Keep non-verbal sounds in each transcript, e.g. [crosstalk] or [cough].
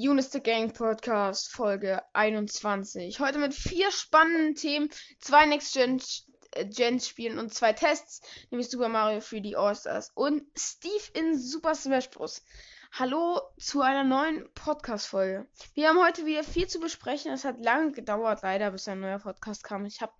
Eunice the Gang Podcast Folge 21. Heute mit vier spannenden Themen, zwei Next Gen, äh, Gen Spielen und zwei Tests, nämlich Super Mario 3D All-Stars und Steve in Super Smash Bros. Hallo zu einer neuen Podcast Folge. Wir haben heute wieder viel zu besprechen. Es hat lange gedauert, leider, bis ein neuer Podcast kam. Ich habe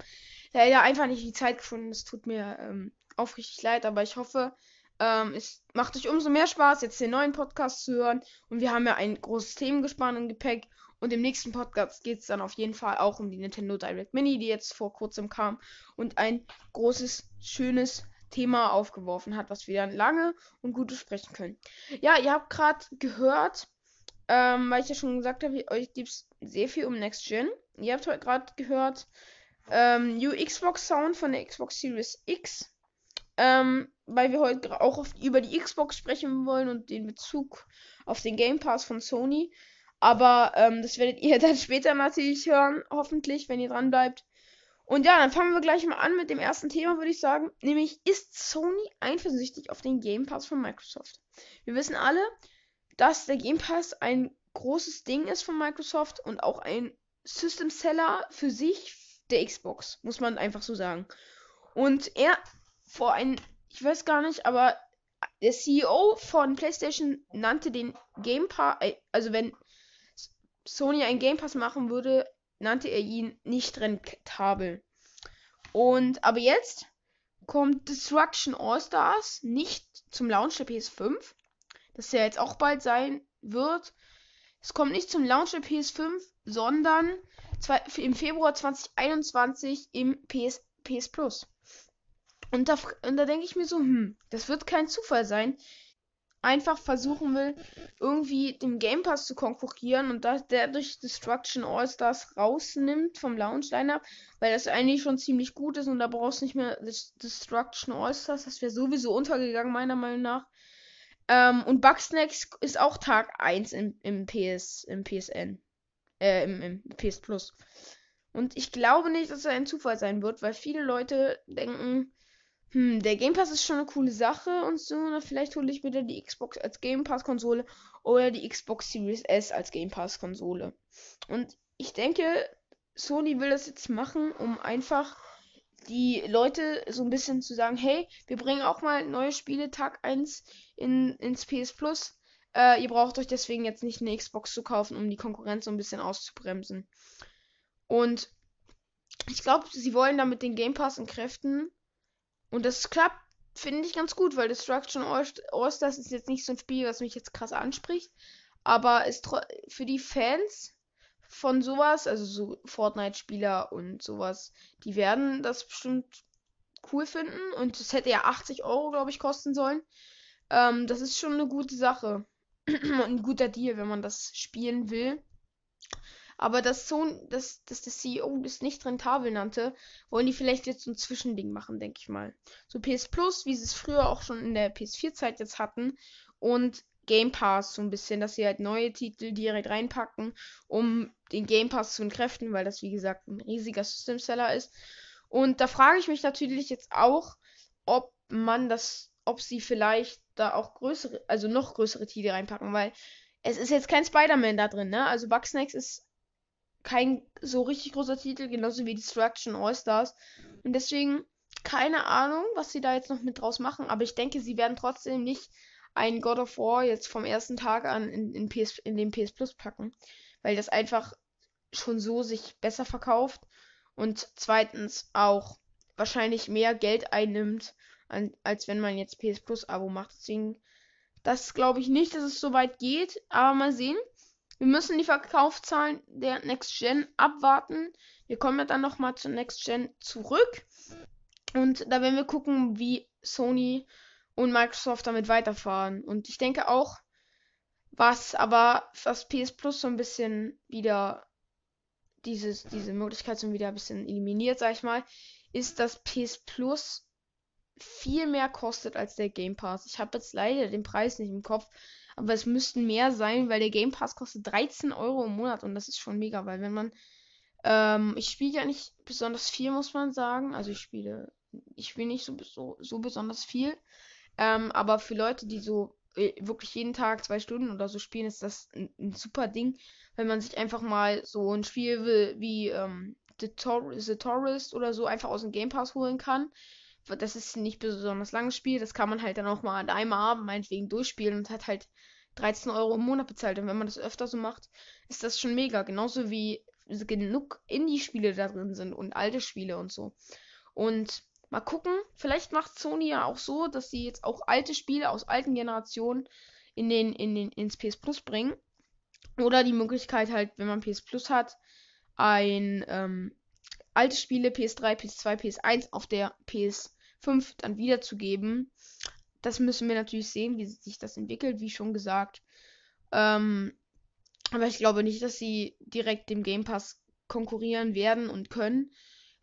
leider einfach nicht die Zeit gefunden. Es tut mir ähm, aufrichtig leid, aber ich hoffe, ähm, es macht euch umso mehr Spaß, jetzt den neuen Podcast zu hören. Und wir haben ja ein großes Themengespann im Gepäck. Und im nächsten Podcast geht es dann auf jeden Fall auch um die Nintendo Direct Mini, die jetzt vor kurzem kam. Und ein großes, schönes Thema aufgeworfen hat, was wir dann lange und gut besprechen können. Ja, ihr habt gerade gehört, ähm, weil ich ja schon gesagt habe, euch gibt es sehr viel um Next Gen. Ihr habt heute gerade gehört, ähm, New Xbox Sound von der Xbox Series X. Ähm, weil wir heute auch auf, über die Xbox sprechen wollen und den Bezug auf den Game Pass von Sony. Aber ähm, das werdet ihr [laughs] dann später natürlich hören, hoffentlich, wenn ihr dran bleibt. Und ja, dann fangen wir gleich mal an mit dem ersten Thema, würde ich sagen. Nämlich, ist Sony eifersüchtig auf den Game Pass von Microsoft? Wir wissen alle, dass der Game Pass ein großes Ding ist von Microsoft und auch ein System Seller für sich der Xbox, muss man einfach so sagen. Und er vor ein, ich weiß gar nicht, aber der CEO von PlayStation nannte den Game Pass, äh, also wenn Sony ein Game Pass machen würde, nannte er ihn nicht rentabel. Und aber jetzt kommt Destruction All Stars nicht zum Launch der PS5, das ja jetzt auch bald sein wird. Es kommt nicht zum Launch der PS5, sondern im Februar 2021 im PS, PS Plus. Und da, und da denke ich mir so, hm, das wird kein Zufall sein. Einfach versuchen will, irgendwie dem Game Pass zu konkurrieren und dass der durch Destruction All-Stars rausnimmt vom Launch-Lineup, weil das eigentlich schon ziemlich gut ist und da brauchst du nicht mehr Destruction All-Stars. Das wäre sowieso untergegangen, meiner Meinung nach. Ähm, und Bugsnacks ist auch Tag 1 im, im PS, im PSN. Äh, im, im PS Plus. Und ich glaube nicht, dass es ein Zufall sein wird, weil viele Leute denken, hm, der Game Pass ist schon eine coole Sache und so. Na, vielleicht hole ich wieder die Xbox als Game Pass Konsole oder die Xbox Series S als Game Pass Konsole. Und ich denke, Sony will das jetzt machen, um einfach die Leute so ein bisschen zu sagen, hey, wir bringen auch mal neue Spiele Tag 1 in, ins PS Plus. Äh, ihr braucht euch deswegen jetzt nicht eine Xbox zu kaufen, um die Konkurrenz so ein bisschen auszubremsen. Und ich glaube, sie wollen damit den Game Pass entkräften und das klappt, finde ich, ganz gut, weil Destruction All-Stars ist jetzt nicht so ein Spiel, was mich jetzt krass anspricht. Aber ist für die Fans von sowas, also so Fortnite-Spieler und sowas, die werden das bestimmt cool finden. Und es hätte ja 80 Euro, glaube ich, kosten sollen. Ähm, das ist schon eine gute Sache. [clears throat] ein guter Deal, wenn man das spielen will. Aber dass so, dass, dass der CEO das nicht rentabel nannte, wollen die vielleicht jetzt so ein Zwischending machen, denke ich mal. So PS Plus, wie sie es früher auch schon in der PS4-Zeit jetzt hatten. Und Game Pass so ein bisschen, dass sie halt neue Titel direkt reinpacken, um den Game Pass zu entkräften, weil das wie gesagt ein riesiger System Seller ist. Und da frage ich mich natürlich jetzt auch, ob man das, ob sie vielleicht da auch größere, also noch größere Titel reinpacken, weil es ist jetzt kein Spider-Man da drin, ne? Also Bugsnax ist kein so richtig großer Titel, genauso wie Destruction All-Stars. Und deswegen keine Ahnung, was sie da jetzt noch mit draus machen, aber ich denke, sie werden trotzdem nicht ein God of War jetzt vom ersten Tag an in, in, PS, in den PS Plus packen, weil das einfach schon so sich besser verkauft und zweitens auch wahrscheinlich mehr Geld einnimmt, an, als wenn man jetzt PS Plus Abo macht. Deswegen, das glaube ich nicht, dass es so weit geht, aber mal sehen. Wir müssen die Verkaufszahlen der Next Gen abwarten. Wir kommen ja dann nochmal zur Next Gen zurück. Und da werden wir gucken, wie Sony und Microsoft damit weiterfahren. Und ich denke auch, was aber was PS Plus so ein bisschen wieder dieses, diese Möglichkeit so wieder ein bisschen eliminiert, sag ich mal, ist, dass PS Plus viel mehr kostet als der Game Pass. Ich habe jetzt leider den Preis nicht im Kopf, aber es müssten mehr sein, weil der Game Pass kostet 13 Euro im Monat und das ist schon mega, weil wenn man. Ähm, ich spiele ja nicht besonders viel, muss man sagen. Also ich spiele. Ich spiele nicht so, so, so besonders viel. Ähm, aber für Leute, die so äh, wirklich jeden Tag zwei Stunden oder so spielen, ist das ein, ein super Ding, wenn man sich einfach mal so ein Spiel wie, wie ähm, The, Tor The Tourist oder so einfach aus dem Game Pass holen kann. Das ist nicht besonders langes Spiel, das kann man halt dann auch mal an einem Abend meinetwegen durchspielen und hat halt 13 Euro im Monat bezahlt. Und wenn man das öfter so macht, ist das schon mega. Genauso wie genug Indie-Spiele da drin sind und alte Spiele und so. Und mal gucken, vielleicht macht Sony ja auch so, dass sie jetzt auch alte Spiele aus alten Generationen in den, in den, ins PS Plus bringen. Oder die Möglichkeit halt, wenn man PS Plus hat, ein ähm, alte Spiele PS3, PS2, PS1 auf der PS5 dann wiederzugeben. Das müssen wir natürlich sehen, wie sich das entwickelt, wie schon gesagt. Ähm, aber ich glaube nicht, dass sie direkt dem Game Pass konkurrieren werden und können,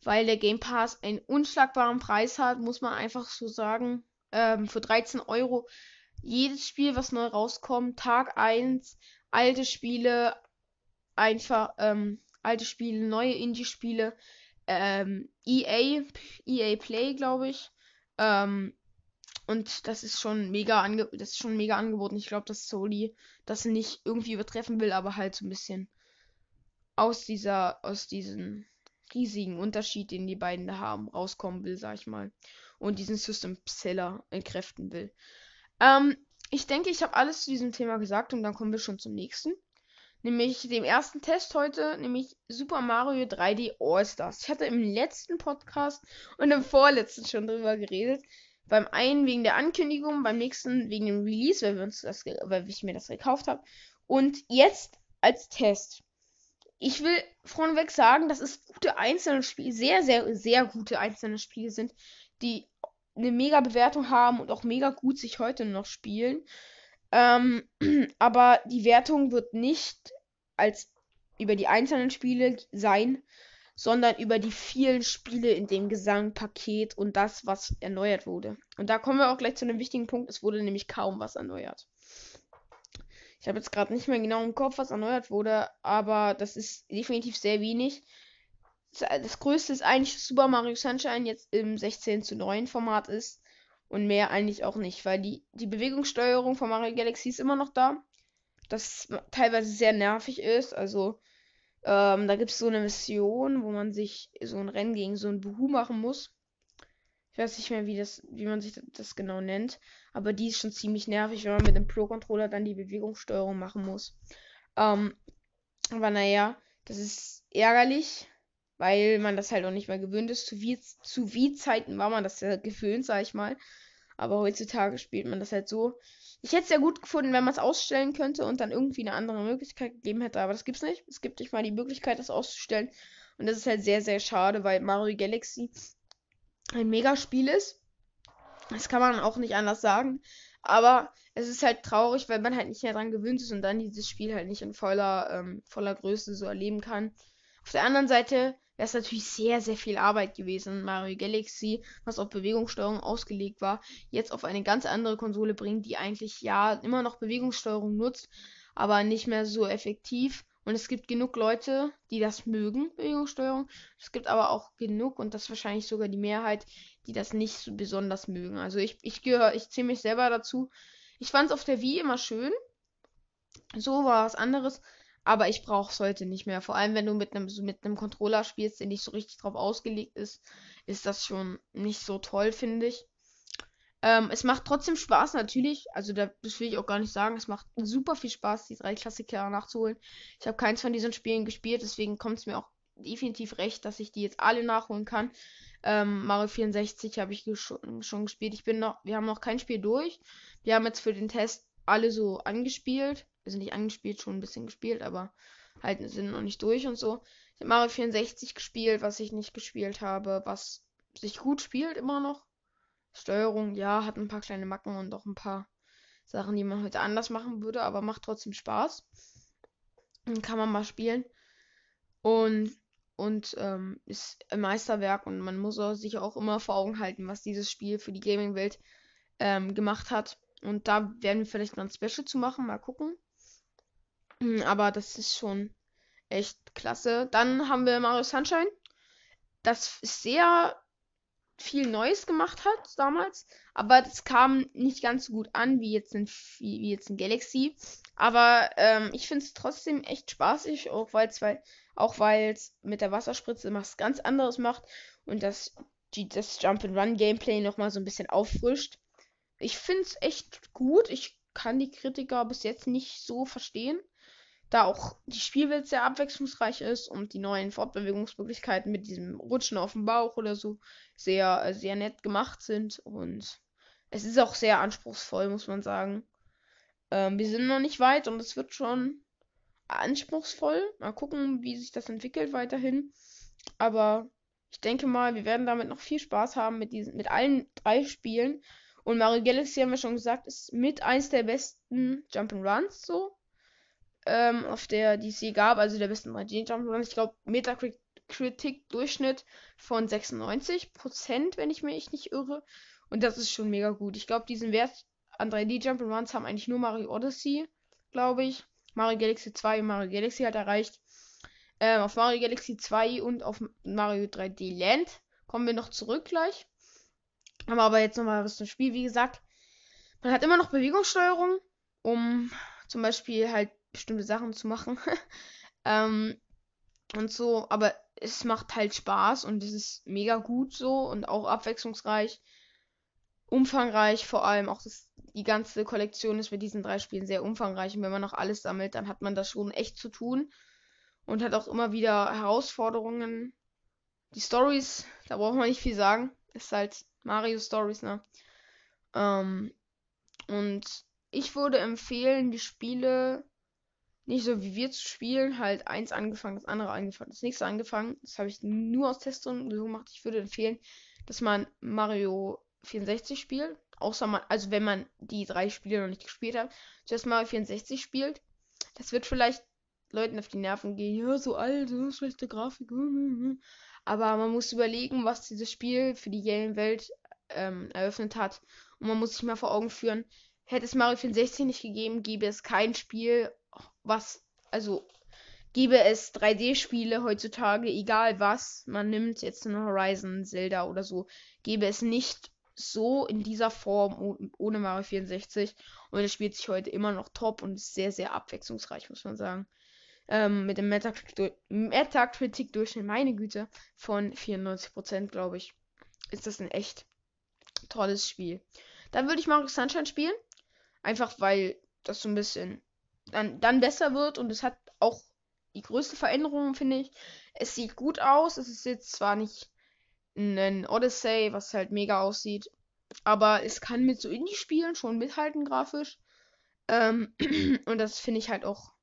weil der Game Pass einen unschlagbaren Preis hat, muss man einfach so sagen. Ähm, für 13 Euro jedes Spiel, was neu rauskommt, Tag 1, alte Spiele, einfach ähm, alte Spiele, neue Indie-Spiele, ähm, EA, EA Play, glaube ich. Ähm, und das ist schon mega ange das ist schon mega angeboten. Ich glaube, dass Soli das nicht irgendwie übertreffen will, aber halt so ein bisschen aus dieser, aus diesem riesigen Unterschied, den die beiden da haben, rauskommen will, sag ich mal. Und diesen System Seller entkräften will. Ähm, ich denke, ich habe alles zu diesem Thema gesagt und dann kommen wir schon zum nächsten. Nämlich dem ersten Test heute, nämlich Super Mario 3D All-Stars. Ich hatte im letzten Podcast und im vorletzten schon drüber geredet. Beim einen wegen der Ankündigung, beim nächsten wegen dem Release, weil, wir uns das, weil ich mir das gekauft habe. Und jetzt als Test. Ich will vorneweg sagen, dass es gute einzelne Spiele, sehr, sehr, sehr gute einzelne Spiele sind, die eine mega Bewertung haben und auch mega gut sich heute noch spielen. Ähm, [clears throat] aber die Wertung wird nicht als über die einzelnen Spiele sein, sondern über die vielen Spiele in dem Gesangpaket und das, was erneuert wurde. Und da kommen wir auch gleich zu einem wichtigen Punkt. Es wurde nämlich kaum was erneuert. Ich habe jetzt gerade nicht mehr genau im Kopf, was erneuert wurde, aber das ist definitiv sehr wenig. Das größte ist eigentlich dass Super Mario Sunshine jetzt im 16 zu 9 Format ist. Und mehr eigentlich auch nicht, weil die, die Bewegungssteuerung von Mario Galaxy ist immer noch da. Das teilweise sehr nervig ist. Also ähm, da gibt es so eine Mission, wo man sich so ein Rennen gegen so ein Buhu machen muss. Ich weiß nicht mehr, wie, das, wie man sich das genau nennt. Aber die ist schon ziemlich nervig, wenn man mit dem Pro-Controller dann die Bewegungssteuerung machen muss. Ähm, aber naja, das ist ärgerlich, weil man das halt auch nicht mehr gewöhnt ist. Zu wie, zu Zeiten war man das ja [laughs] gewöhnt, sag ich mal. Aber heutzutage spielt man das halt so. Ich hätte es ja gut gefunden, wenn man es ausstellen könnte und dann irgendwie eine andere Möglichkeit gegeben hätte, aber das gibt's nicht. Es gibt nicht mal die Möglichkeit, das auszustellen. Und das ist halt sehr, sehr schade, weil Mario Galaxy ein Megaspiel ist. Das kann man auch nicht anders sagen. Aber es ist halt traurig, weil man halt nicht mehr dran gewöhnt ist und dann dieses Spiel halt nicht in voller, ähm, voller Größe so erleben kann. Auf der anderen Seite wäre es natürlich sehr, sehr viel Arbeit gewesen, Mario Galaxy, was auf Bewegungssteuerung ausgelegt war, jetzt auf eine ganz andere Konsole bringen, die eigentlich ja immer noch Bewegungssteuerung nutzt, aber nicht mehr so effektiv. Und es gibt genug Leute, die das mögen, Bewegungssteuerung. Es gibt aber auch genug, und das ist wahrscheinlich sogar die Mehrheit, die das nicht so besonders mögen. Also ich, ich gehöre, ich zähle mich selber dazu. Ich fand es auf der Wii immer schön. So war was anderes. Aber ich brauche es heute nicht mehr. Vor allem, wenn du mit einem mit Controller spielst, der nicht so richtig drauf ausgelegt ist, ist das schon nicht so toll, finde ich. Ähm, es macht trotzdem Spaß, natürlich. Also, da, das will ich auch gar nicht sagen. Es macht super viel Spaß, die drei Klassiker nachzuholen. Ich habe keins von diesen Spielen gespielt, deswegen kommt es mir auch definitiv recht, dass ich die jetzt alle nachholen kann. Ähm, Mario 64 habe ich schon, schon gespielt. Ich bin noch, wir haben noch kein Spiel durch. Wir haben jetzt für den Test alle so angespielt also nicht angespielt, schon ein bisschen gespielt, aber halt sind noch nicht durch und so. Ich habe Mario 64 gespielt, was ich nicht gespielt habe, was sich gut spielt immer noch. Steuerung, ja, hat ein paar kleine Macken und auch ein paar Sachen, die man heute anders machen würde, aber macht trotzdem Spaß. Und kann man mal spielen. Und, und ähm, ist ein Meisterwerk und man muss sich auch immer vor Augen halten, was dieses Spiel für die Gaming-Welt ähm, gemacht hat. Und da werden wir vielleicht mal ein Special zu machen, mal gucken. Hm, aber das ist schon echt klasse. Dann haben wir Mario Sunshine. Das sehr viel Neues gemacht hat damals, aber das kam nicht ganz so gut an wie jetzt in, wie, wie jetzt in Galaxy. Aber ähm, ich finde es trotzdem echt spaßig, auch weil es auch mit der Wasserspritze was ganz anderes macht und das das Jump and Run Gameplay noch mal so ein bisschen auffrischt. Ich finde es echt gut. Ich kann die Kritiker bis jetzt nicht so verstehen da auch die Spielwelt sehr abwechslungsreich ist und die neuen Fortbewegungsmöglichkeiten mit diesem Rutschen auf dem Bauch oder so sehr, sehr nett gemacht sind. Und es ist auch sehr anspruchsvoll, muss man sagen. Ähm, wir sind noch nicht weit und es wird schon anspruchsvoll. Mal gucken, wie sich das entwickelt weiterhin. Aber ich denke mal, wir werden damit noch viel Spaß haben mit diesen, mit allen drei Spielen. Und Mario Galaxy haben wir schon gesagt, ist mit eins der besten Jump'n'Runs so ähm, auf der die es gab, also der besten 3D Jump'n'Runs. Ich glaube, Metacritic-Durchschnitt von 96%, wenn ich mich nicht irre. Und das ist schon mega gut. Ich glaube, diesen Wert an 3D Jump'n'Runs haben eigentlich nur Mario Odyssey, glaube ich. Mario Galaxy 2 und Mario Galaxy hat erreicht. Ähm, auf Mario Galaxy 2 und auf Mario 3D Land kommen wir noch zurück gleich. Aber jetzt nochmal was zum Spiel. Wie gesagt, man hat immer noch Bewegungssteuerung, um zum Beispiel halt bestimmte Sachen zu machen. [laughs] ähm, und so, aber es macht halt Spaß und es ist mega gut so und auch abwechslungsreich, umfangreich, vor allem auch das, die ganze Kollektion ist mit diesen drei Spielen sehr umfangreich und wenn man noch alles sammelt, dann hat man das schon echt zu tun und hat auch immer wieder Herausforderungen. Die Stories, da braucht man nicht viel sagen, ist halt Mario Stories, ne? Ähm, und ich würde empfehlen, die Spiele nicht so wie wir zu spielen, halt eins angefangen, das andere angefangen, das nächste angefangen. Das habe ich nur aus Testungen so gemacht. Ich würde empfehlen, dass man Mario 64 spielt. Außer man, also wenn man die drei Spiele noch nicht gespielt hat, zuerst Mario 64 spielt. Das wird vielleicht Leuten auf die Nerven gehen. Ja, so alt, so schlechte Grafik. Aber man muss überlegen, was dieses Spiel für die Game-Welt ähm, eröffnet hat. Und man muss sich mal vor Augen führen, hätte es Mario 64 nicht gegeben, gäbe es kein Spiel was, also gäbe es 3D-Spiele heutzutage, egal was man nimmt, jetzt in Horizon, Zelda oder so, gäbe es nicht so in dieser Form ohne Mario 64. Und es spielt sich heute immer noch top und ist sehr, sehr abwechslungsreich, muss man sagen. Ähm, mit dem Metacritic-Durchschnitt, meine Güte, von 94%, glaube ich, ist das ein echt tolles Spiel. Dann würde ich Mario Sunshine spielen. Einfach weil das so ein bisschen dann, dann besser wird und es hat auch die größte Veränderung, finde ich. Es sieht gut aus. Es ist jetzt zwar nicht ein Odyssey, was halt mega aussieht, aber es kann mit so Indie-Spielen schon mithalten grafisch. Ähm, [clears throat] und das finde ich halt auch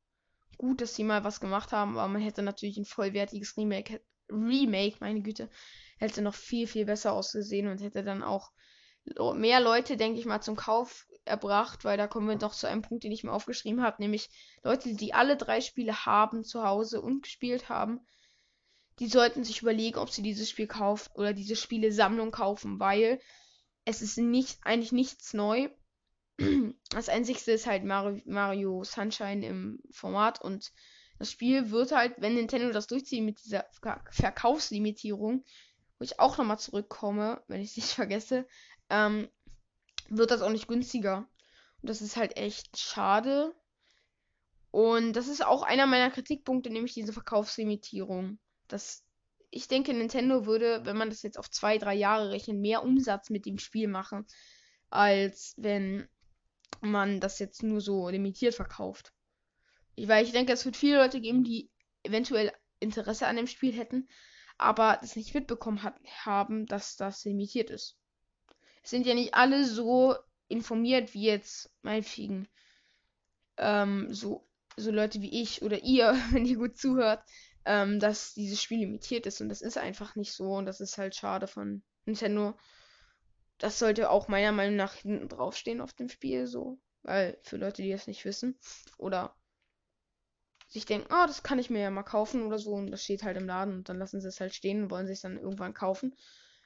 gut, dass sie mal was gemacht haben, aber man hätte natürlich ein vollwertiges Remake, Remake, meine Güte, hätte noch viel, viel besser ausgesehen und hätte dann auch mehr Leute, denke ich mal, zum Kauf erbracht, weil da kommen wir doch zu einem Punkt, den ich mir aufgeschrieben habe, nämlich Leute, die alle drei Spiele haben zu Hause und gespielt haben, die sollten sich überlegen, ob sie dieses Spiel kaufen oder diese Spiele-Sammlung kaufen, weil es ist nicht eigentlich nichts neu. [clears throat] Das einzigste ist halt Mario, Sunshine im Format und das Spiel wird halt, wenn Nintendo das durchzieht mit dieser Verkaufslimitierung, wo ich auch nochmal zurückkomme, wenn ich es nicht [laughs] vergesse, ähm, wird das auch nicht günstiger. Und das ist halt echt schade. Und das ist auch einer meiner Kritikpunkte, nämlich diese Verkaufslimitierung. Das, ich denke, Nintendo würde, wenn man das jetzt auf zwei, drei Jahre rechnet, mehr Umsatz mit dem Spiel machen, als wenn man das jetzt nur so limitiert verkauft. Ich, weil ich denke, es wird viele Leute geben, die eventuell Interesse an dem Spiel hätten, aber das nicht mitbekommen hat, haben, dass das limitiert ist sind ja nicht alle so informiert wie jetzt meinetwegen ähm, so, so Leute wie ich oder ihr, [laughs] wenn ihr gut zuhört, ähm, dass dieses Spiel limitiert ist und das ist einfach nicht so und das ist halt schade von Nintendo. Das sollte auch meiner Meinung nach hinten draufstehen auf dem Spiel so, weil für Leute, die das nicht wissen oder sich denken, oh, das kann ich mir ja mal kaufen oder so und das steht halt im Laden und dann lassen sie es halt stehen und wollen sich dann irgendwann kaufen.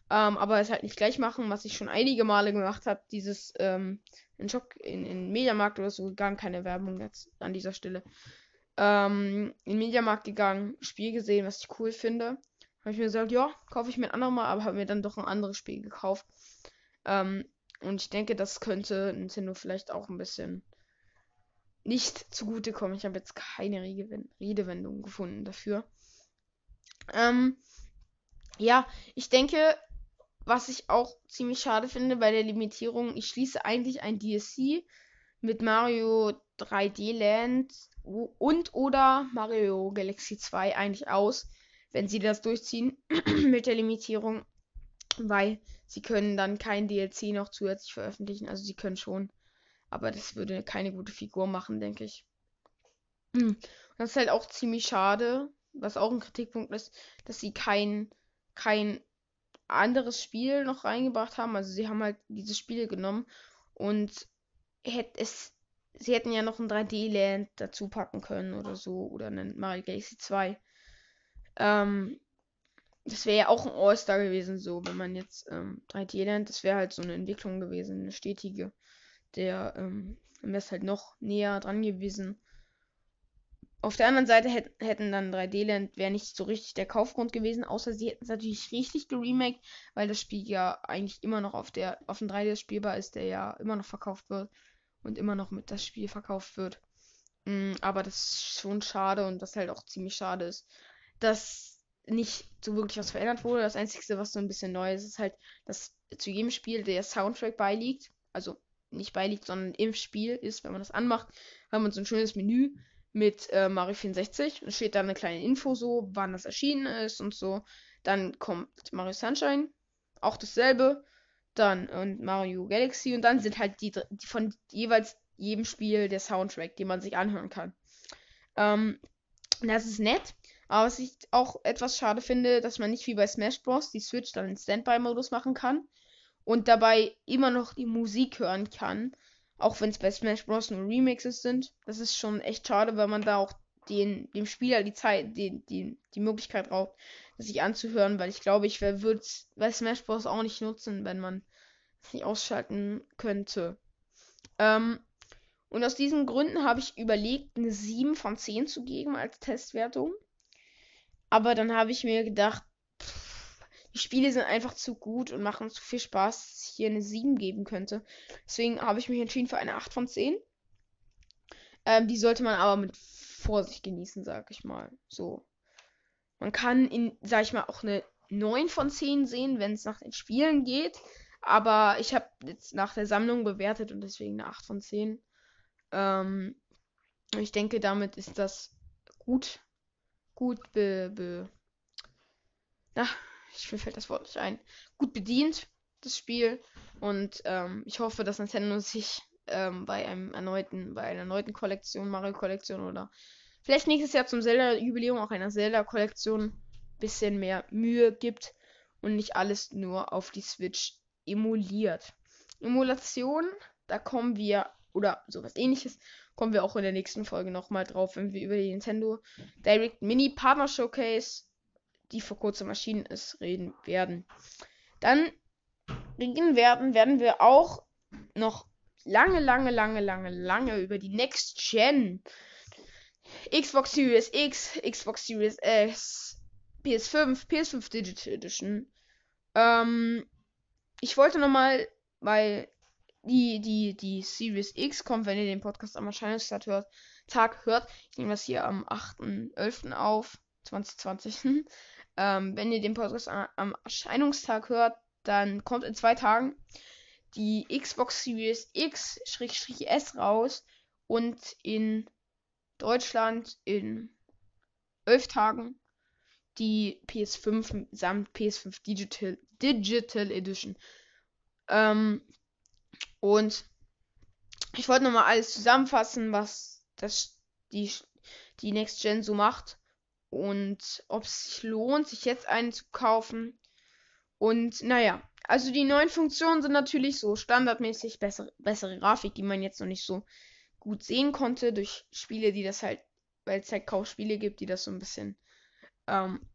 Ähm, aber es halt nicht gleich machen, was ich schon einige Male gemacht habe. Dieses ähm, in Schock, in, in Mediamarkt oder so gar keine Werbung jetzt an dieser Stelle. Ähm, in Mediamarkt gegangen, Spiel gesehen, was ich cool finde. habe ich mir gesagt, ja, kaufe ich mir ein andermal, aber habe mir dann doch ein anderes Spiel gekauft. Ähm, und ich denke, das könnte Nintendo vielleicht auch ein bisschen nicht zugutekommen. Ich habe jetzt keine Redewendung gefunden dafür. Ähm, ja, ich denke, was ich auch ziemlich schade finde bei der Limitierung, ich schließe eigentlich ein DLC mit Mario 3D Land und oder Mario Galaxy 2 eigentlich aus, wenn sie das durchziehen [clears throat] mit der Limitierung, weil sie können dann kein DLC noch zusätzlich veröffentlichen, also sie können schon, aber das würde keine gute Figur machen, denke ich. Das ist halt auch ziemlich schade, was auch ein Kritikpunkt ist, dass sie kein kein anderes Spiel noch reingebracht haben. Also sie haben halt diese Spiele genommen und hätte es sie hätten ja noch ein 3D-Land dazu packen können oder so. Oder einen Mario Galaxy 2. Ähm, das wäre ja auch ein All-Star gewesen, so, wenn man jetzt ähm, 3D-Land, das wäre halt so eine Entwicklung gewesen, eine stetige. Der, ähm, wäre es halt noch näher dran gewesen. Auf der anderen Seite hätt, hätten dann 3D-Land wäre nicht so richtig der Kaufgrund gewesen, außer sie hätten es natürlich richtig geremaked, weil das Spiel ja eigentlich immer noch auf der auf dem 3D spielbar ist, der ja immer noch verkauft wird und immer noch mit das Spiel verkauft wird. Mm, aber das ist schon schade und was halt auch ziemlich schade ist, dass nicht so wirklich was verändert wurde. Das Einzige, was so ein bisschen neu ist, ist halt, dass zu jedem Spiel der Soundtrack beiliegt. Also nicht beiliegt, sondern im Spiel ist, wenn man das anmacht, haben wir so ein schönes Menü mit äh, Mario 64. Und steht da eine kleine Info so, wann das erschienen ist und so. Dann kommt Mario Sunshine, auch dasselbe dann und Mario Galaxy und dann sind halt die, die von jeweils jedem Spiel der Soundtrack, den man sich anhören kann. Ähm, das ist nett, aber was ich auch etwas schade finde, dass man nicht wie bei Smash Bros. die Switch dann in Standby-Modus machen kann und dabei immer noch die Musik hören kann, auch wenn es bei Smash Bros. nur Remixes sind. Das ist schon echt schade, weil man da auch den, dem Spieler die Zeit, die, die, die Möglichkeit raubt, sich anzuhören, weil ich glaube, ich würde es bei Smash Bros. auch nicht nutzen, wenn man es [laughs] nicht ausschalten könnte. Ähm, und aus diesen Gründen habe ich überlegt, eine 7 von 10 zu geben als Testwertung. Aber dann habe ich mir gedacht, die Spiele sind einfach zu gut und machen zu viel Spaß, dass ich hier eine 7 geben könnte. Deswegen habe ich mich entschieden für eine 8 von 10. Ähm, die sollte man aber mit Vorsicht genießen, sag ich mal. So. Man kann in, sag ich mal, auch eine 9 von 10 sehen, wenn es nach den Spielen geht. Aber ich habe jetzt nach der Sammlung bewertet und deswegen eine 8 von 10. Ähm, ich denke, damit ist das gut. Gut be. be na, ich mir fällt das Wort nicht ein. Gut bedient, das Spiel. Und ähm, ich hoffe, dass Nintendo sich ähm, bei einem erneuten, bei einer erneuten Kollektion, Mario-Kollektion oder vielleicht nächstes Jahr zum Zelda-Jubiläum auch einer Zelda-Kollektion bisschen mehr Mühe gibt und nicht alles nur auf die Switch emuliert. Emulation, da kommen wir, oder sowas ähnliches, kommen wir auch in der nächsten Folge nochmal drauf, wenn wir über die Nintendo Direct Mini Partner Showcase, die vor kurzem erschienen ist, reden werden. Dann reden werden, werden wir auch noch lange, lange, lange, lange, lange über die Next Gen Xbox Series X, Xbox Series S, PS5, PS5 Digital Edition. Ähm, ich wollte nochmal, weil die, die, die Series X kommt, wenn ihr den Podcast am Erscheinungstag hört. Tag hört. Ich nehme das hier am 8.11. auf, 2020. [laughs] ähm, wenn ihr den Podcast am Erscheinungstag hört, dann kommt in zwei Tagen die Xbox Series X-S raus und in Deutschland in elf Tagen die PS5 samt PS5 Digital, Digital Edition. Ähm, und ich wollte nochmal alles zusammenfassen, was das, die, die Next Gen so macht. Und ob es sich lohnt, sich jetzt einen zu kaufen. Und naja, also die neuen Funktionen sind natürlich so standardmäßig bessere, bessere Grafik, die man jetzt noch nicht so gut sehen konnte durch Spiele, die das halt, weil es halt kaum Spiele gibt, die das so ein bisschen ähm,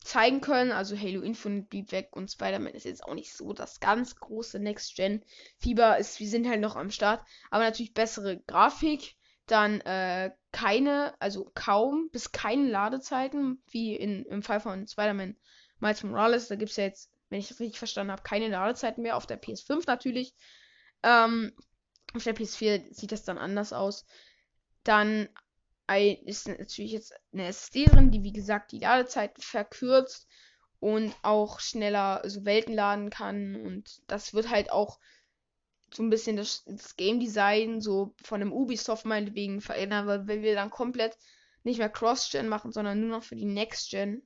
zeigen können. Also Halo Infinite blieb weg und Spider-Man ist jetzt auch nicht so das ganz große Next-Gen. Fieber ist, wir sind halt noch am Start, aber natürlich bessere Grafik, Dann äh, keine, also kaum bis keine Ladezeiten, wie in, im Fall von Spider-Man Miles Morales. Da gibt es ja jetzt, wenn ich das richtig verstanden habe, keine Ladezeiten mehr. Auf der PS5 natürlich. Ähm, auf der PS4 sieht das dann anders aus. Dann ist natürlich jetzt eine SSD drin, die wie gesagt die Ladezeit verkürzt und auch schneller so Welten laden kann. Und das wird halt auch so ein bisschen das, das Game Design so von dem Ubisoft meinetwegen verändern, weil wenn wir dann komplett nicht mehr Cross-Gen machen, sondern nur noch für die Next-Gen,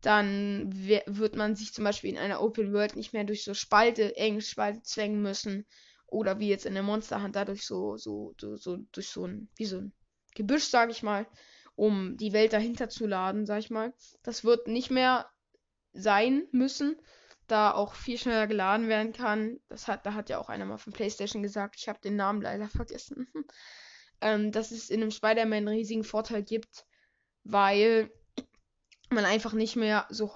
dann wird man sich zum Beispiel in einer Open World nicht mehr durch so Spalte, enge Spalte zwängen müssen. Oder wie jetzt in der Monster Hunter durch so, so, so, so, durch so ein, wie so ein Gebüsch, sag ich mal, um die Welt dahinter zu laden, sag ich mal. Das wird nicht mehr sein müssen, da auch viel schneller geladen werden kann. Das hat, da hat ja auch einer mal von PlayStation gesagt. Ich habe den Namen leider vergessen. [laughs] ähm, dass es in einem Spider-Man einen riesigen Vorteil gibt, weil man einfach nicht mehr so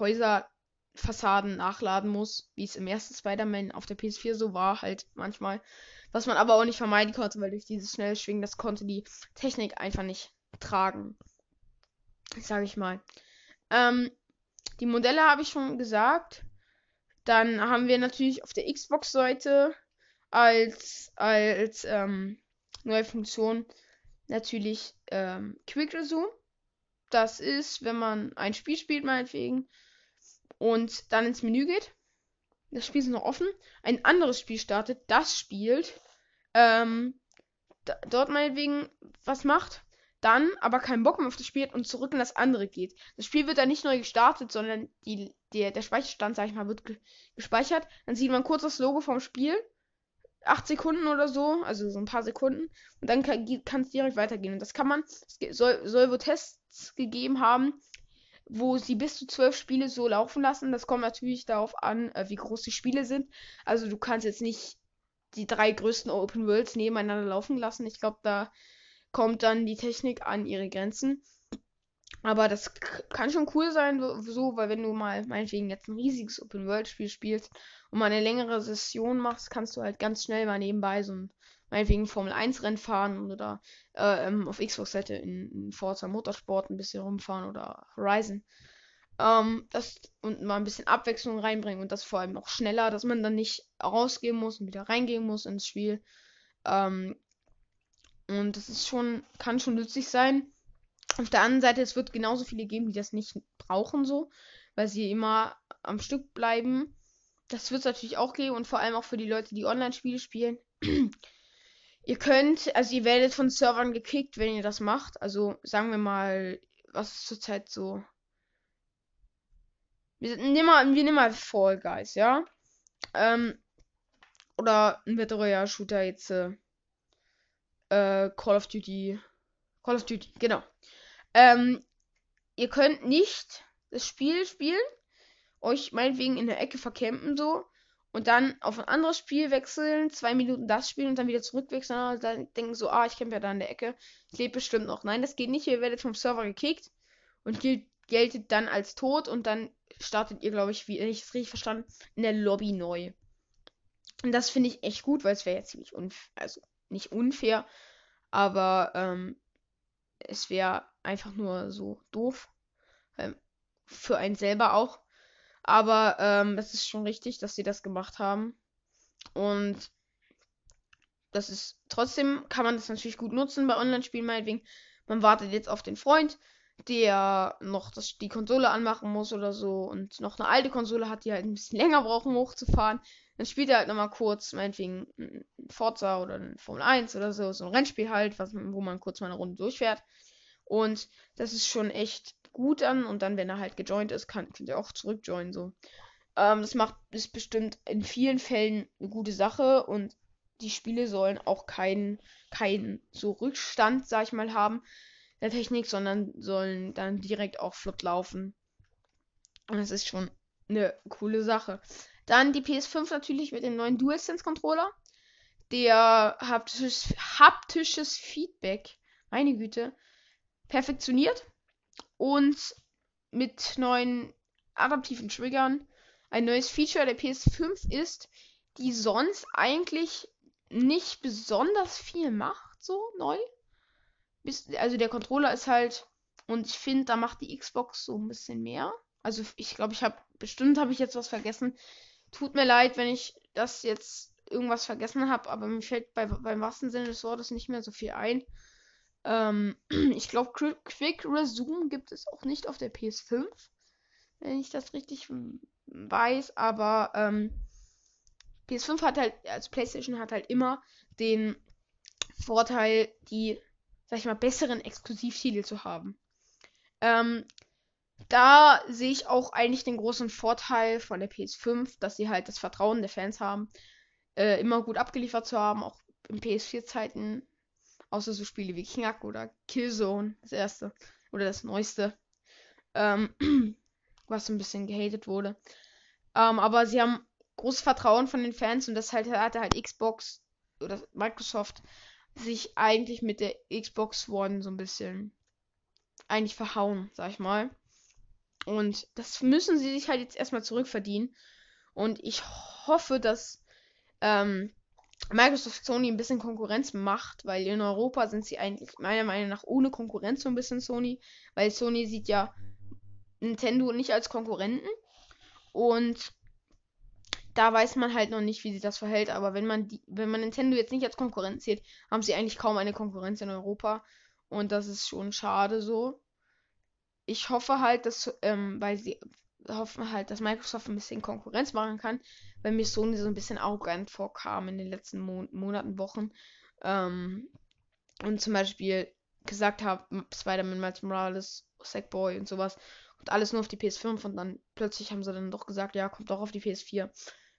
Häuserfassaden nachladen muss, wie es im ersten Spider-Man auf der PS4 so war, halt manchmal. Was man aber auch nicht vermeiden konnte, weil durch dieses schnelle Schwingen, das konnte die Technik einfach nicht tragen. Sag ich mal. Ähm, die Modelle habe ich schon gesagt. Dann haben wir natürlich auf der Xbox-Seite als, als ähm, neue Funktion natürlich ähm, Quick Resume. Das ist, wenn man ein Spiel spielt, meinetwegen, und dann ins Menü geht. Das Spiel ist noch offen. Ein anderes Spiel startet, das spielt, ähm, dort meinetwegen was macht dann aber keinen Bock mehr auf das Spiel und zurück in das andere geht. Das Spiel wird dann nicht neu gestartet, sondern die, der, der Speicherstand, sag ich mal, wird ge gespeichert. Dann sieht man kurz das Logo vom Spiel. Acht Sekunden oder so, also so ein paar Sekunden. Und dann kann es direkt weitergehen. Und das kann man, soll, soll wohl Tests gegeben haben, wo sie bis zu zwölf Spiele so laufen lassen. Das kommt natürlich darauf an, äh, wie groß die Spiele sind. Also du kannst jetzt nicht die drei größten Open Worlds nebeneinander laufen lassen. Ich glaube, da kommt dann die Technik an ihre Grenzen. Aber das kann schon cool sein, so, weil wenn du mal meinetwegen jetzt ein riesiges Open-World-Spiel spielst und mal eine längere Session machst, kannst du halt ganz schnell mal nebenbei so ein meinetwegen Formel 1 Rennen fahren oder äh, ähm, auf Xbox-Seite in, in, Forza Motorsport ein bisschen rumfahren oder Horizon. Ähm, das und mal ein bisschen Abwechslung reinbringen und das vor allem auch schneller, dass man dann nicht rausgehen muss und wieder reingehen muss ins Spiel. Ähm, und das ist schon, kann schon nützlich sein. Auf der anderen Seite, es wird genauso viele geben, die das nicht brauchen, so, weil sie immer am Stück bleiben. Das wird es natürlich auch geben und vor allem auch für die Leute, die Online-Spiele spielen. Ihr könnt, also ihr werdet von Servern gekickt, wenn ihr das macht. Also sagen wir mal, was ist zurzeit so? Wir nehmen mal, wir nehmen mal Fall Guys, ja? Ähm, oder ein Battle Shooter jetzt. Äh, äh, Call of Duty. Call of Duty, genau. Ähm, ihr könnt nicht das Spiel spielen, euch meinetwegen in der Ecke vercampen so und dann auf ein anderes Spiel wechseln, zwei Minuten das spielen und dann wieder zurückwechseln und dann denken so, ah, ich kämpfe ja da in der Ecke, ich lebe bestimmt noch. Nein, das geht nicht, ihr werdet vom Server gekickt und gilt, geltet dann als tot und dann startet ihr, glaube ich, wie ich es richtig verstanden, in der Lobby neu. Und das finde ich echt gut, weil es wäre ja ziemlich unfair, also nicht unfair, aber ähm, es wäre einfach nur so doof. Ähm, für einen selber auch. Aber ähm, es ist schon richtig, dass sie das gemacht haben. Und das ist trotzdem kann man das natürlich gut nutzen bei Online-Spielen, meinetwegen. Man wartet jetzt auf den Freund, der noch das, die Konsole anmachen muss oder so und noch eine alte Konsole hat, die halt ein bisschen [laughs] länger brauchen, um hochzufahren. Dann spielt er halt nochmal kurz, meinetwegen ein Forza oder ein Formel 1 oder so, so ein Rennspiel halt, was, wo man kurz mal eine Runde durchfährt. Und das ist schon echt gut an. Und dann, wenn er halt gejoint ist, kann, könnt ihr auch zurückjoinen. So. Ähm, das macht ist bestimmt in vielen Fällen eine gute Sache und die Spiele sollen auch keinen keinen so Rückstand, sag ich mal, haben der Technik, sondern sollen dann direkt auch flott laufen. Und das ist schon eine coole Sache. Dann die PS5 natürlich mit dem neuen DualSense Controller. Der haptisches, haptisches Feedback, meine Güte, perfektioniert. Und mit neuen adaptiven Triggern. Ein neues Feature der PS5 ist, die sonst eigentlich nicht besonders viel macht, so neu. bis, also der Controller ist halt, und ich finde, da macht die Xbox so ein bisschen mehr. Also ich glaube, ich habe, bestimmt habe ich jetzt was vergessen. Tut mir leid, wenn ich das jetzt irgendwas vergessen habe, aber mir fällt bei, beim wahrsten Sinne des Wortes nicht mehr so viel ein. Ähm, [clears throat] ich glaube, Quick Resume gibt es auch nicht auf der PS5, wenn ich das richtig weiß, aber ähm, PS5 hat halt, also PlayStation hat halt immer den Vorteil, die, sag ich mal, besseren Exklusivtitel zu haben. Ähm, da sehe ich auch eigentlich den großen Vorteil von der PS5, dass sie halt das Vertrauen der Fans haben, äh, immer gut abgeliefert zu haben, auch in PS4-Zeiten. Außer so Spiele wie Knack oder Killzone, das erste. Oder das neueste. Ähm, [clears throat] was ein bisschen gehatet wurde. Ähm, aber sie haben großes Vertrauen von den Fans und das halt hatte halt Xbox oder Microsoft sich eigentlich mit der Xbox One so ein bisschen eigentlich verhauen, sag ich mal. Und das müssen sie sich halt jetzt erstmal zurückverdienen. Und ich hoffe, dass ähm, Microsoft Sony ein bisschen Konkurrenz macht, weil in Europa sind sie eigentlich meiner Meinung nach ohne Konkurrenz so ein bisschen Sony, weil Sony sieht ja Nintendo nicht als Konkurrenten und da weiß man halt noch nicht, wie sich das verhält, aber wenn man die, wenn man Nintendo jetzt nicht als Konkurrenz sieht, haben sie eigentlich kaum eine Konkurrenz in Europa und das ist schon schade so. Ich hoffe halt, dass, ähm, weil sie hoffen halt, dass Microsoft ein bisschen Konkurrenz machen kann, weil mir Sony so ein bisschen arrogant vorkam in den letzten Mon Monaten, Wochen. Ähm, und zum Beispiel gesagt habe, Spider-Man Miles Morales, Sackboy und sowas. Und alles nur auf die PS5 und dann plötzlich haben sie dann doch gesagt, ja, kommt doch auf die PS4.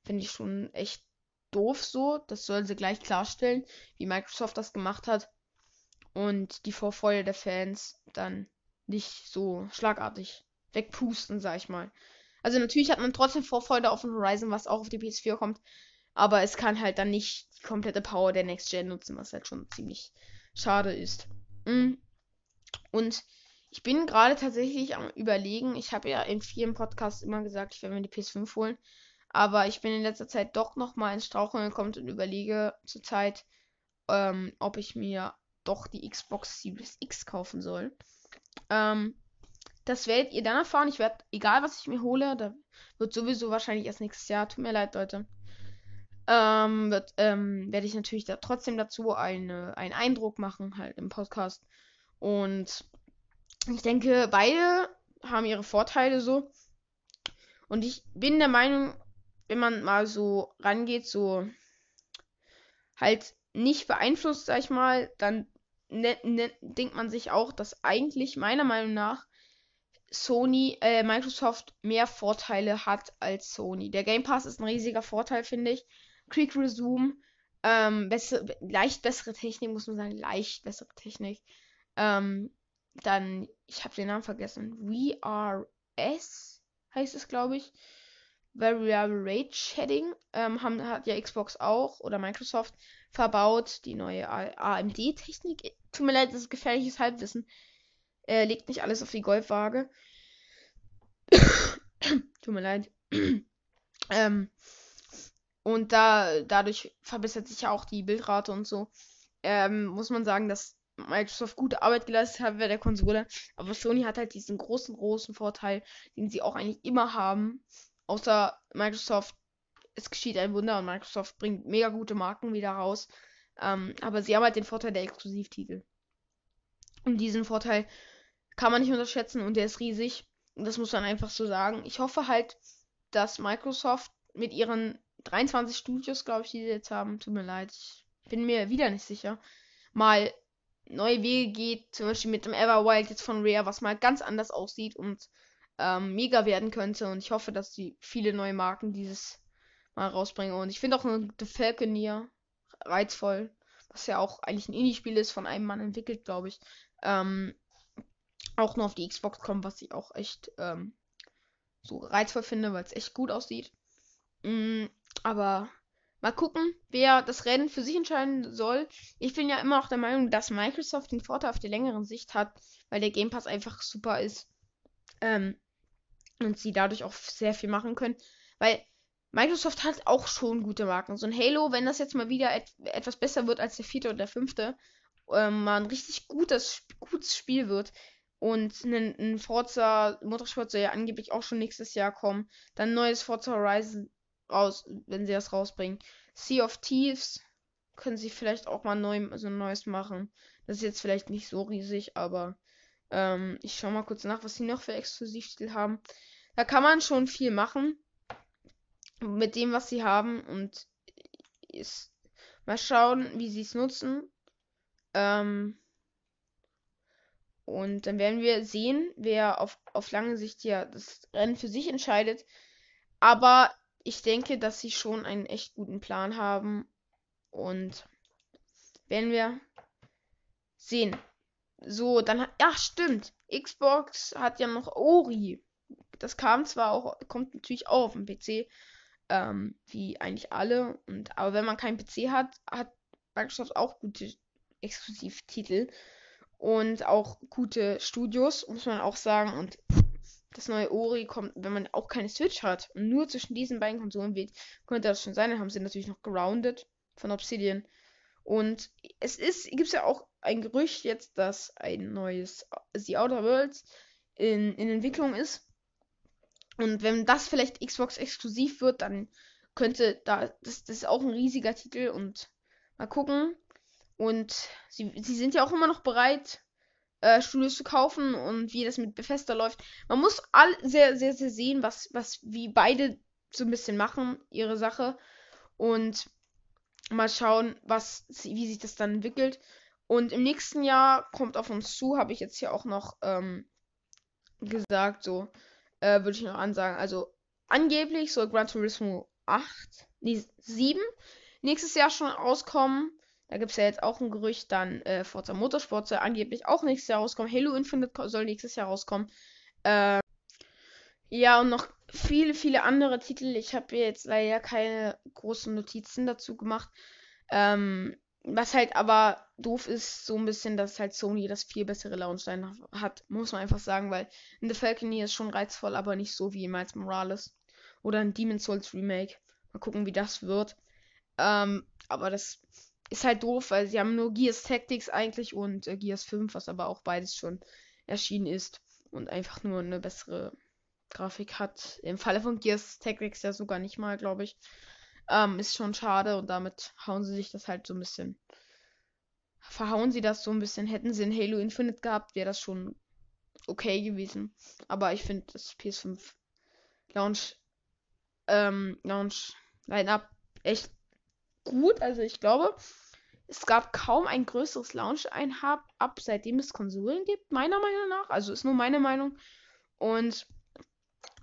Finde ich schon echt doof so. Das soll sie gleich klarstellen, wie Microsoft das gemacht hat. Und die Vorfreude der Fans dann nicht so schlagartig wegpusten, sag ich mal. Also natürlich hat man trotzdem Vorfreude auf ein Horizon, was auch auf die PS4 kommt. Aber es kann halt dann nicht die komplette Power der Next Gen nutzen, was halt schon ziemlich schade ist. Mm. Und ich bin gerade tatsächlich am überlegen. Ich habe ja in vielen Podcasts immer gesagt, ich werde mir die PS5 holen. Aber ich bin in letzter Zeit doch noch mal ins Straucheln gekommen und überlege zurzeit, ähm, ob ich mir doch die Xbox Series X kaufen soll. Ähm, das werdet ihr dann erfahren. Ich werde, egal was ich mir hole, da wird sowieso wahrscheinlich erst nächstes Jahr. Tut mir leid, Leute. Ähm, wird, ähm, werde ich natürlich da trotzdem dazu eine, einen Eindruck machen, halt im Podcast. Und ich denke, beide haben ihre Vorteile so. Und ich bin der Meinung, wenn man mal so rangeht, so halt nicht beeinflusst, sag ich mal, dann ne, ne, denkt man sich auch, dass eigentlich meiner Meinung nach Sony, äh, Microsoft mehr Vorteile hat als Sony. Der Game Pass ist ein riesiger Vorteil, finde ich. Quick Resume, ähm, besser, leicht bessere Technik, muss man sagen, leicht bessere Technik. Ähm, dann, ich habe den Namen vergessen. VRS heißt es, glaube ich. Variable Rate Shading ähm, haben, hat ja Xbox auch oder Microsoft verbaut. Die neue AMD-Technik. Tut mir leid, das ist gefährliches Halbwissen. Äh, legt nicht alles auf die Goldwaage. [coughs] Tut mir leid. [coughs] ähm, und da, dadurch verbessert sich ja auch die Bildrate und so. Ähm, muss man sagen, dass Microsoft gute Arbeit geleistet hat bei der Konsole. Aber Sony hat halt diesen großen, großen Vorteil, den sie auch eigentlich immer haben. Außer Microsoft, es geschieht ein Wunder und Microsoft bringt mega gute Marken wieder raus. Ähm, aber sie haben halt den Vorteil der Exklusivtitel. Und diesen Vorteil kann man nicht unterschätzen und der ist riesig. Das muss man einfach so sagen. Ich hoffe halt, dass Microsoft mit ihren 23 Studios, glaube ich, die sie jetzt haben, tut mir leid, ich bin mir wieder nicht sicher, mal neue Wege geht, zum Beispiel mit dem Everwild jetzt von Rare, was mal ganz anders aussieht und ähm, mega werden könnte. Und ich hoffe, dass sie viele neue Marken dieses Mal rausbringen. Und ich finde auch The Falconeer reizvoll, was ja auch eigentlich ein Indie-Spiel ist, von einem Mann entwickelt, glaube ich. Ähm, auch nur auf die Xbox kommt, was ich auch echt ähm, so reizvoll finde, weil es echt gut aussieht. Mm, aber Mal gucken, wer das Rennen für sich entscheiden soll. Ich bin ja immer noch der Meinung, dass Microsoft den Vorteil auf der längeren Sicht hat, weil der Game Pass einfach super ist. Ähm, und sie dadurch auch sehr viel machen können. Weil Microsoft hat auch schon gute Marken. So ein Halo, wenn das jetzt mal wieder et etwas besser wird als der vierte oder der fünfte, ähm, mal ein richtig gutes, gutes Spiel wird. Und ein, ein Forza Motorsport soll ja angeblich auch schon nächstes Jahr kommen. Dann neues Forza Horizon raus, wenn sie das rausbringen. Sea of Thieves können sie vielleicht auch mal neu, also neues machen. Das ist jetzt vielleicht nicht so riesig, aber ähm, ich schau mal kurz nach, was sie noch für Exklusivtitel haben. Da kann man schon viel machen mit dem, was sie haben und ist mal schauen, wie sie es nutzen. Ähm, und dann werden wir sehen, wer auf, auf lange Sicht ja das Rennen für sich entscheidet. Aber ich denke, dass sie schon einen echt guten Plan haben. Und werden wir sehen. So, dann ja, stimmt. Xbox hat ja noch Ori. Das kam zwar auch, kommt natürlich auch auf dem PC, ähm, wie eigentlich alle. Und aber wenn man keinen PC hat, hat Microsoft auch gute Exklusivtitel und auch gute Studios, muss man auch sagen. Und das neue Ori kommt, wenn man auch keine Switch hat und nur zwischen diesen beiden Konsolen wählt, könnte das schon sein. Dann haben sie natürlich noch Grounded von Obsidian. Und es ist, gibt ja auch ein Gerücht jetzt, dass ein neues The Outer Worlds in, in Entwicklung ist. Und wenn das vielleicht Xbox exklusiv wird, dann könnte da, das, das ist auch ein riesiger Titel und mal gucken. Und sie, sie sind ja auch immer noch bereit, äh, Studios zu kaufen und wie das mit Bethesda läuft. Man muss all sehr, sehr, sehr sehen, was, was, wie beide so ein bisschen machen, ihre Sache. Und mal schauen, was, wie sich das dann entwickelt. Und im nächsten Jahr kommt auf uns zu, habe ich jetzt hier auch noch ähm, gesagt, so äh, würde ich noch ansagen. Also angeblich soll Gran Turismo 8, nee, 7 nächstes Jahr schon rauskommen. Da gibt es ja jetzt auch ein Gerücht, dann äh, Forza Motorsport soll angeblich auch nächstes Jahr rauskommen. Halo Infinite soll nächstes Jahr rauskommen. Äh, ja, und noch viele, viele andere Titel. Ich habe jetzt leider keine großen Notizen dazu gemacht. Ähm, was halt aber doof ist, so ein bisschen, dass halt Sony das viel bessere Launchline hat, muss man einfach sagen, weil in The Falcony ist schon reizvoll, aber nicht so wie Miles Morales oder ein Demon's Souls Remake. Mal gucken, wie das wird. Ähm, aber das ist halt doof, weil sie haben nur Gears Tactics eigentlich und äh, Gears 5, was aber auch beides schon erschienen ist und einfach nur eine bessere Grafik hat. Im Falle von Gears Tactics ja sogar nicht mal, glaube ich. Ähm, ist schon schade und damit hauen sie sich das halt so ein bisschen. Verhauen sie das so ein bisschen. Hätten sie in Halo Infinite gehabt, wäre das schon okay gewesen. Aber ich finde das PS5 Launch, ähm, Launch Line-Up echt gut. Also ich glaube, es gab kaum ein größeres Launch-Einhab ab, seitdem es Konsolen gibt, meiner Meinung nach. Also ist nur meine Meinung. Und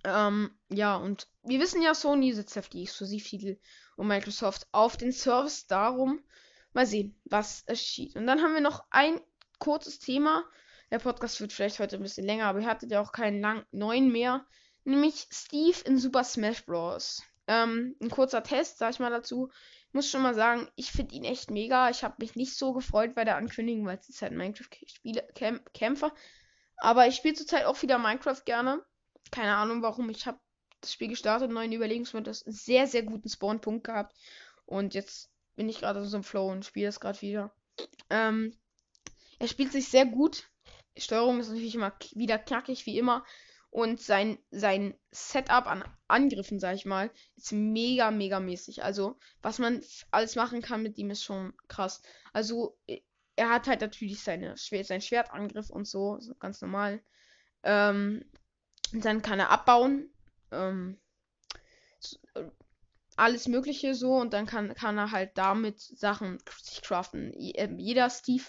ähm, ja, und wir wissen ja, Sony sitzt auf die Exklusivtitel und Microsoft auf den Service. Darum mal sehen, was geschieht. Und dann haben wir noch ein kurzes Thema. Der Podcast wird vielleicht heute ein bisschen länger, aber ihr hattet ja auch keinen lang neuen mehr. Nämlich Steve in Super Smash Bros. Ähm, ein kurzer Test, sag ich mal dazu muss schon mal sagen, ich finde ihn echt mega. Ich habe mich nicht so gefreut bei der Ankündigung, weil es ist halt Minecraft-Kämpfer. Aber ich spiele zurzeit auch wieder Minecraft gerne. Keine Ahnung warum. Ich habe das Spiel gestartet, neuen Überlegungsmodus, sehr, sehr guten Spawnpunkt gehabt. Und jetzt bin ich gerade so im Flow und spiele das gerade wieder. Ähm, er spielt sich sehr gut. Die Steuerung ist natürlich immer wieder knackig, wie immer. Und sein, sein Setup an Angriffen, sag ich mal, ist mega, mega mäßig. Also, was man alles machen kann mit ihm, ist schon krass. Also, er hat halt natürlich seine, sein Schwertangriff und so, ganz normal. Ähm, dann kann er abbauen. Ähm, alles Mögliche so und dann kann, kann er halt damit Sachen sich craften. Ähm, jeder Steve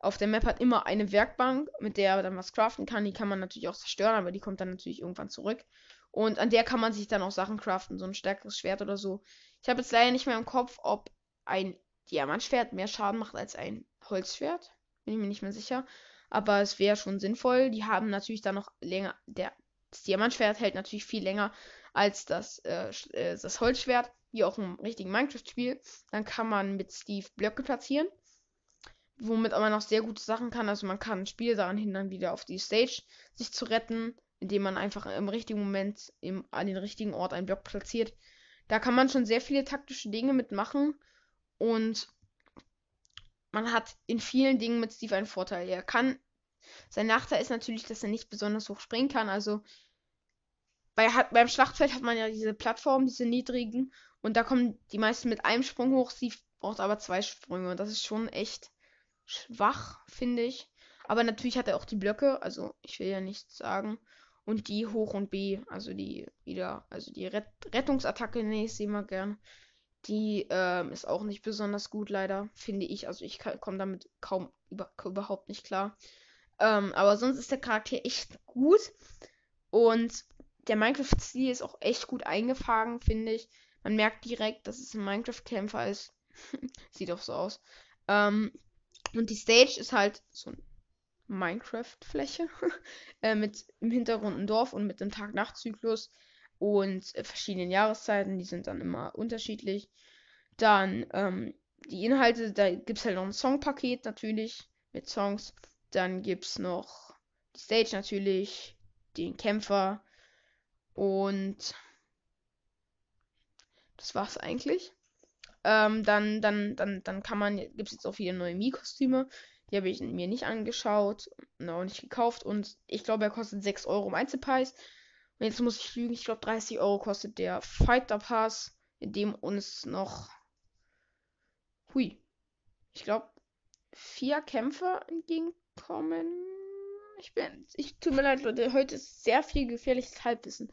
auf der Map hat immer eine Werkbank, mit der er dann was craften kann. Die kann man natürlich auch zerstören, aber die kommt dann natürlich irgendwann zurück. Und an der kann man sich dann auch Sachen craften, so ein stärkeres Schwert oder so. Ich habe jetzt leider nicht mehr im Kopf, ob ein Diamantschwert mehr Schaden macht als ein Holzschwert. Bin ich mir nicht mehr sicher. Aber es wäre schon sinnvoll. Die haben natürlich dann noch länger. Der, das Diamantschwert hält natürlich viel länger als das, äh, äh das Holzschwert. Wie auch im richtigen Minecraft-Spiel. Dann kann man mit Steve Blöcke platzieren womit man noch sehr gute Sachen kann. Also man kann ein Spiel daran hindern, wieder auf die Stage sich zu retten, indem man einfach im richtigen Moment im, an den richtigen Ort einen Block platziert. Da kann man schon sehr viele taktische Dinge mitmachen. Und man hat in vielen Dingen mit Steve einen Vorteil. Er kann. Sein Nachteil ist natürlich, dass er nicht besonders hoch springen kann. Also bei, hat, beim Schlachtfeld hat man ja diese Plattform, diese niedrigen. Und da kommen die meisten mit einem Sprung hoch. Steve braucht aber zwei Sprünge. Und das ist schon echt schwach, finde ich. Aber natürlich hat er auch die Blöcke. Also ich will ja nichts sagen. Und die Hoch und B, also die wieder, also die Ret Rettungsattacke, nee, ich sehe mal gern. Die ähm, ist auch nicht besonders gut, leider, finde ich. Also ich komme damit kaum über überhaupt nicht klar. Ähm, aber sonst ist der Charakter echt gut. Und der Minecraft-Stil ist auch echt gut eingefangen, finde ich. Man merkt direkt, dass es ein Minecraft-Kämpfer ist. [laughs] Sieht auch so aus. Ähm, und die Stage ist halt so ein Minecraft-Fläche [laughs] äh, mit im Hintergrund ein Dorf und mit dem Tag-Nacht-Zyklus und äh, verschiedenen Jahreszeiten. Die sind dann immer unterschiedlich. Dann ähm, die Inhalte, da gibt es halt noch ein Songpaket natürlich mit Songs. Dann gibt es noch die Stage natürlich, den Kämpfer und das war's eigentlich. Ähm, dann, dann, dann, dann kann man, gibt es jetzt auch wieder neue Mii-Kostüme. Die habe ich mir nicht angeschaut auch nicht gekauft. Und ich glaube, er kostet 6 Euro im Einzelpreis. Und jetzt muss ich lügen, ich glaube 30 Euro kostet der Fighter Pass, in dem uns noch. Hui. Ich glaube, vier Kämpfer entgegenkommen. Ich bin. Ich tut mir leid, Leute. Heute ist sehr viel gefährliches Halbwissen.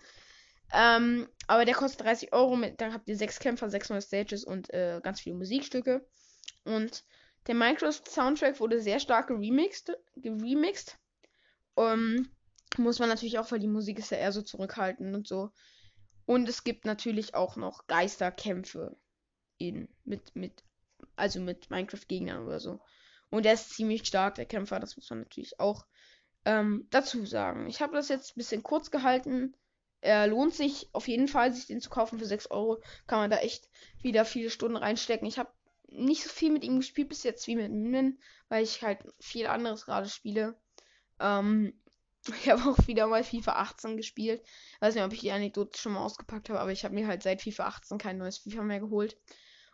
Ähm, aber der kostet 30 Euro. Mit, dann habt ihr sechs Kämpfer, sechs neue Stages und äh, ganz viele Musikstücke. Und der Minecraft-Soundtrack wurde sehr stark geremixed. geremixed. Um, muss man natürlich auch, weil die Musik ist ja eher so zurückhaltend und so. Und es gibt natürlich auch noch Geisterkämpfe in, mit, mit, also mit Minecraft-Gegnern oder so. Und der ist ziemlich stark, der Kämpfer, das muss man natürlich auch ähm, dazu sagen. Ich habe das jetzt ein bisschen kurz gehalten. Er lohnt sich auf jeden Fall, sich den zu kaufen für 6 Euro. Kann man da echt wieder viele Stunden reinstecken. Ich habe nicht so viel mit ihm gespielt bis jetzt wie mit Min, weil ich halt viel anderes gerade spiele. Ähm, [laughs] ich habe auch wieder mal FIFA 18 gespielt. Ich weiß nicht, ob ich die Anekdote schon mal ausgepackt habe, aber ich habe mir halt seit FIFA 18 kein neues FIFA mehr geholt.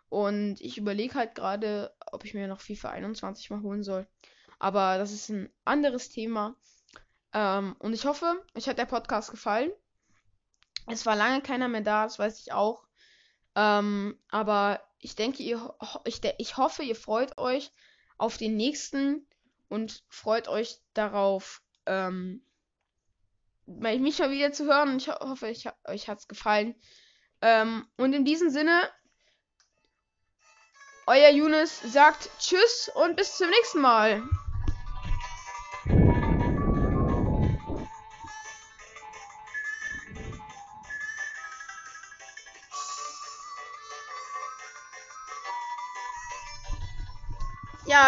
Und ich überlege halt gerade, ob ich mir noch FIFA 21 mal holen soll. Aber das ist ein anderes Thema. Ähm, und ich hoffe, euch hat der Podcast gefallen. Es war lange keiner mehr da, das weiß ich auch. Ähm, aber ich denke, ihr, ich, ich hoffe, ihr freut euch auf den nächsten und freut euch darauf, ähm, mich mal wieder zu hören. Ich hoffe, ich, euch hat es gefallen. Ähm, und in diesem Sinne, euer Yunus sagt Tschüss und bis zum nächsten Mal.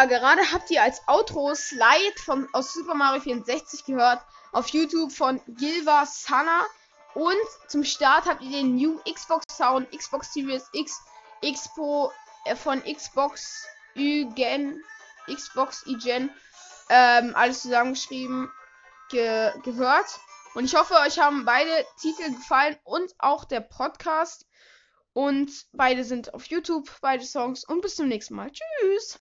Gerade habt ihr als Outro Slide von, aus Super Mario 64 gehört. Auf YouTube von Gilva Sana. Und zum Start habt ihr den New Xbox Sound, Xbox Series X, Expo äh, von Xbox Ügen, Xbox Igen, ähm, alles zusammengeschrieben, ge gehört. Und ich hoffe, euch haben beide Titel gefallen und auch der Podcast. Und beide sind auf YouTube, beide Songs. Und bis zum nächsten Mal. Tschüss.